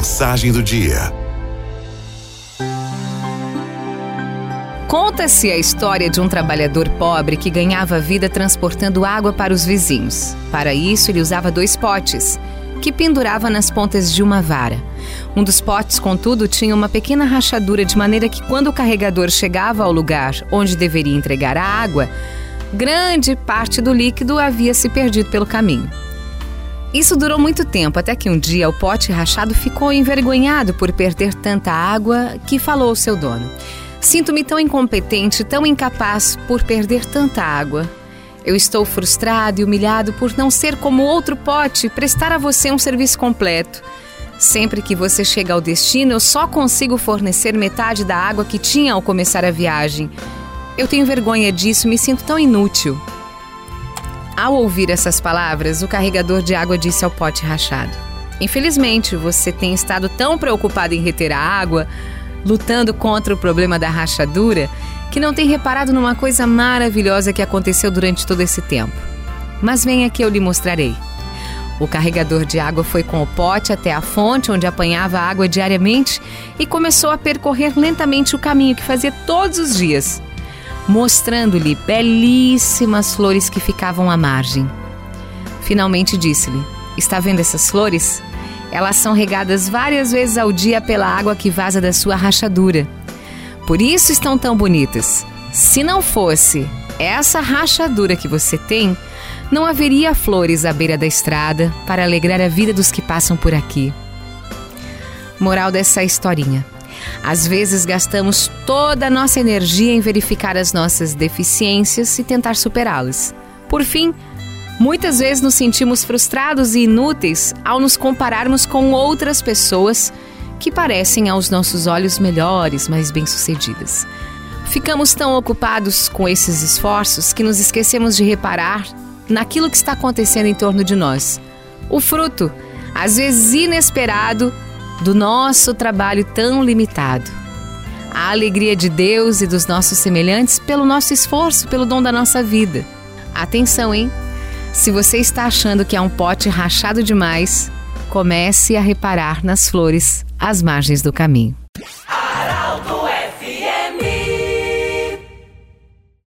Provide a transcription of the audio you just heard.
Mensagem do dia. Conta-se a história de um trabalhador pobre que ganhava vida transportando água para os vizinhos. Para isso, ele usava dois potes, que pendurava nas pontas de uma vara. Um dos potes, contudo, tinha uma pequena rachadura de maneira que, quando o carregador chegava ao lugar onde deveria entregar a água, grande parte do líquido havia se perdido pelo caminho. Isso durou muito tempo, até que um dia o pote rachado ficou envergonhado por perder tanta água que falou ao seu dono. Sinto-me tão incompetente, tão incapaz por perder tanta água. Eu estou frustrado e humilhado por não ser como outro pote e prestar a você um serviço completo. Sempre que você chega ao destino, eu só consigo fornecer metade da água que tinha ao começar a viagem. Eu tenho vergonha disso, me sinto tão inútil. Ao ouvir essas palavras, o carregador de água disse ao pote rachado: Infelizmente, você tem estado tão preocupado em reter a água lutando contra o problema da rachadura, que não tem reparado numa coisa maravilhosa que aconteceu durante todo esse tempo. Mas venha que eu lhe mostrarei. O carregador de água foi com o pote até a fonte onde apanhava água diariamente e começou a percorrer lentamente o caminho que fazia todos os dias, mostrando-lhe belíssimas flores que ficavam à margem. Finalmente disse-lhe: Está vendo essas flores? Elas são regadas várias vezes ao dia pela água que vaza da sua rachadura. Por isso estão tão bonitas. Se não fosse essa rachadura que você tem, não haveria flores à beira da estrada para alegrar a vida dos que passam por aqui. Moral dessa historinha. Às vezes gastamos toda a nossa energia em verificar as nossas deficiências e tentar superá-las. Por fim, Muitas vezes nos sentimos frustrados e inúteis ao nos compararmos com outras pessoas que parecem aos nossos olhos melhores, mais bem-sucedidas. Ficamos tão ocupados com esses esforços que nos esquecemos de reparar naquilo que está acontecendo em torno de nós. O fruto, às vezes inesperado, do nosso trabalho tão limitado. A alegria de Deus e dos nossos semelhantes pelo nosso esforço, pelo dom da nossa vida. Atenção, hein? Se você está achando que é um pote rachado demais, comece a reparar nas flores às margens do caminho.